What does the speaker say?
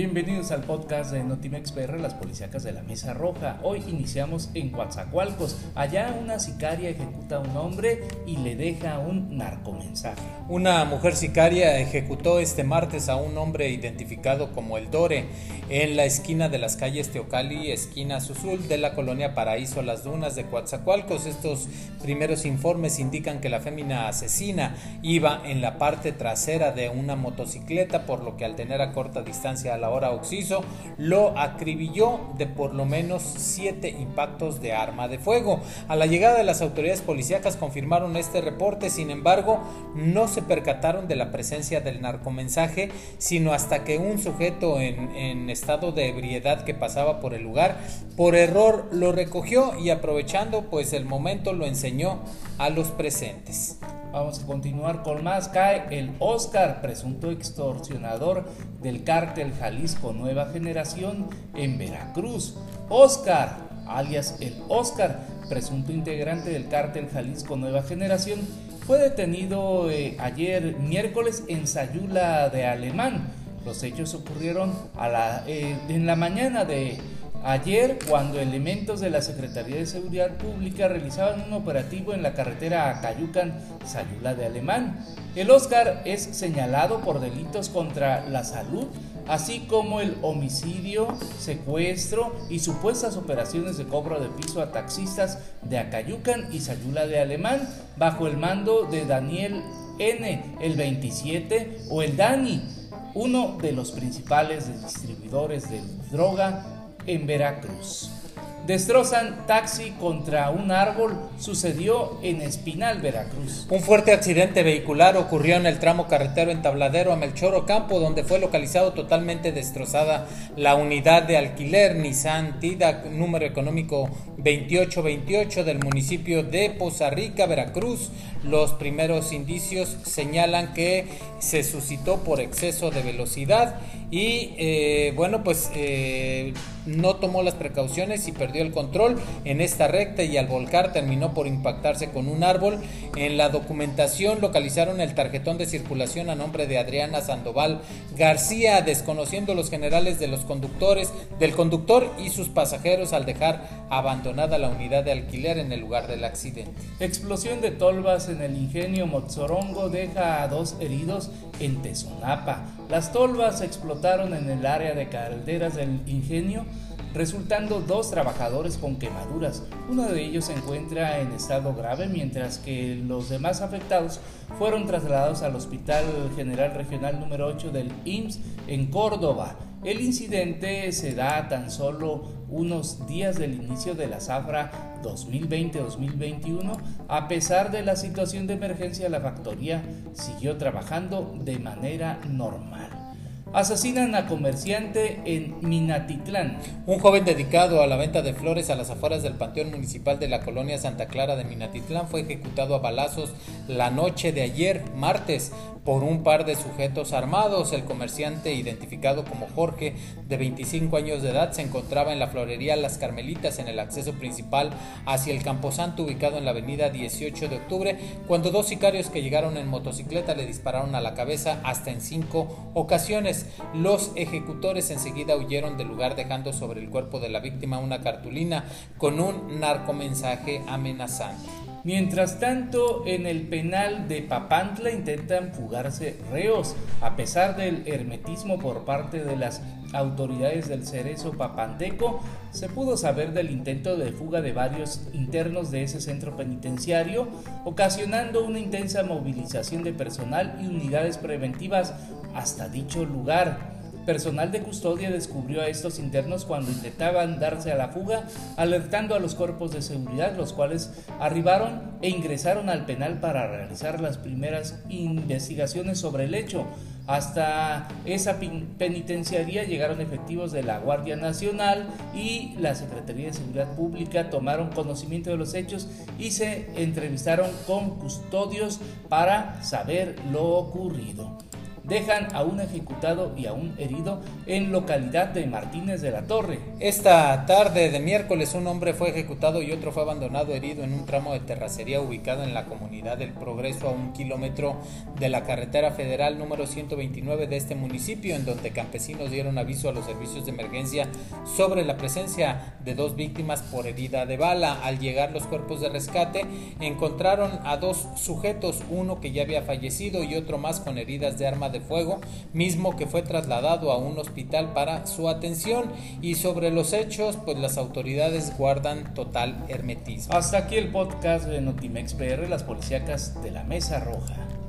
Bienvenidos al podcast de Notimex PR, las policíacas de la Mesa Roja. Hoy iniciamos en Coatzacoalcos. Allá una sicaria ejecuta a un hombre y le deja un narcomensaje. Una mujer sicaria ejecutó este martes a un hombre identificado como el Dore en la esquina de las calles Teocali, esquina Susul de la colonia Paraíso Las Dunas de Coatzacoalcos. Estos primeros informes indican que la fémina asesina iba en la parte trasera de una motocicleta, por lo que al tener a corta distancia la hora Oxiso, lo acribilló de por lo menos siete impactos de arma de fuego. A la llegada de las autoridades policíacas confirmaron este reporte, sin embargo, no se percataron de la presencia del narcomensaje, sino hasta que un sujeto en, en estado de ebriedad que pasaba por el lugar, por error lo recogió y aprovechando pues el momento lo enseñó a los presentes. Vamos a continuar con más. Cae el Oscar, presunto extorsionador del cártel Jalisco Nueva Generación en Veracruz. Oscar, alias el Oscar, presunto integrante del cártel Jalisco Nueva Generación, fue detenido eh, ayer miércoles en Sayula de Alemán. Los hechos ocurrieron eh, en la mañana de Ayer, cuando elementos de la Secretaría de Seguridad Pública realizaban un operativo en la carretera Acayucan, Sayula de Alemán, el Oscar es señalado por delitos contra la salud, así como el homicidio, secuestro y supuestas operaciones de cobro de piso a taxistas de Acayucan y Sayula de Alemán, bajo el mando de Daniel N, el 27, o el Dani, uno de los principales distribuidores de droga en Veracruz. Destrozan taxi contra un árbol, sucedió en Espinal, Veracruz. Un fuerte accidente vehicular ocurrió en el tramo carretero en Tabladero a Melchor Ocampo, donde fue localizado totalmente destrozada la unidad de alquiler Nissan Tida, número económico 2828 del municipio de Poza Rica, Veracruz. Los primeros indicios señalan que se suscitó por exceso de velocidad y eh, bueno, pues eh, no tomó las precauciones y perdió el control en esta recta y al volcar terminó por impactarse con un árbol. En la documentación localizaron el tarjetón de circulación a nombre de Adriana Sandoval García, desconociendo los generales de los conductores, del conductor y sus pasajeros al dejar abandonada la unidad de alquiler en el lugar del accidente. Explosión de tolvas en el ingenio Motzorongo deja a dos heridos en Tezonapa. Las tolvas explotaron en el área de calderas del ingenio resultando dos trabajadores con quemaduras. Uno de ellos se encuentra en estado grave, mientras que los demás afectados fueron trasladados al Hospital General Regional número 8 del IMSS en Córdoba. El incidente se da tan solo unos días del inicio de la zafra 2020-2021. A pesar de la situación de emergencia, la factoría siguió trabajando de manera normal. Asesinan a comerciante en Minatitlán. Un joven dedicado a la venta de flores a las afueras del Panteón Municipal de la colonia Santa Clara de Minatitlán fue ejecutado a balazos la noche de ayer, martes, por un par de sujetos armados. El comerciante, identificado como Jorge, de 25 años de edad, se encontraba en la florería Las Carmelitas en el acceso principal hacia el Camposanto ubicado en la avenida 18 de octubre, cuando dos sicarios que llegaron en motocicleta le dispararon a la cabeza hasta en cinco ocasiones. Los ejecutores enseguida huyeron del lugar dejando sobre el cuerpo de la víctima una cartulina con un narcomensaje amenazante. Mientras tanto, en el penal de Papantla intentan fugarse reos, a pesar del hermetismo por parte de las autoridades del Cerezo Papanteco, se pudo saber del intento de fuga de varios internos de ese centro penitenciario, ocasionando una intensa movilización de personal y unidades preventivas hasta dicho lugar. Personal de custodia descubrió a estos internos cuando intentaban darse a la fuga, alertando a los cuerpos de seguridad, los cuales arribaron e ingresaron al penal para realizar las primeras investigaciones sobre el hecho. Hasta esa penitenciaría llegaron efectivos de la Guardia Nacional y la Secretaría de Seguridad Pública tomaron conocimiento de los hechos y se entrevistaron con custodios para saber lo ocurrido. Dejan a un ejecutado y a un herido en localidad de Martínez de la Torre. Esta tarde de miércoles un hombre fue ejecutado y otro fue abandonado herido en un tramo de terracería ubicado en la comunidad del Progreso a un kilómetro de la carretera federal número 129 de este municipio, en donde campesinos dieron aviso a los servicios de emergencia sobre la presencia de dos víctimas por herida de bala. Al llegar los cuerpos de rescate encontraron a dos sujetos, uno que ya había fallecido y otro más con heridas de arma fuego, mismo que fue trasladado a un hospital para su atención y sobre los hechos, pues las autoridades guardan total hermetismo. Hasta aquí el podcast de Notimex PR, las policíacas de la Mesa Roja.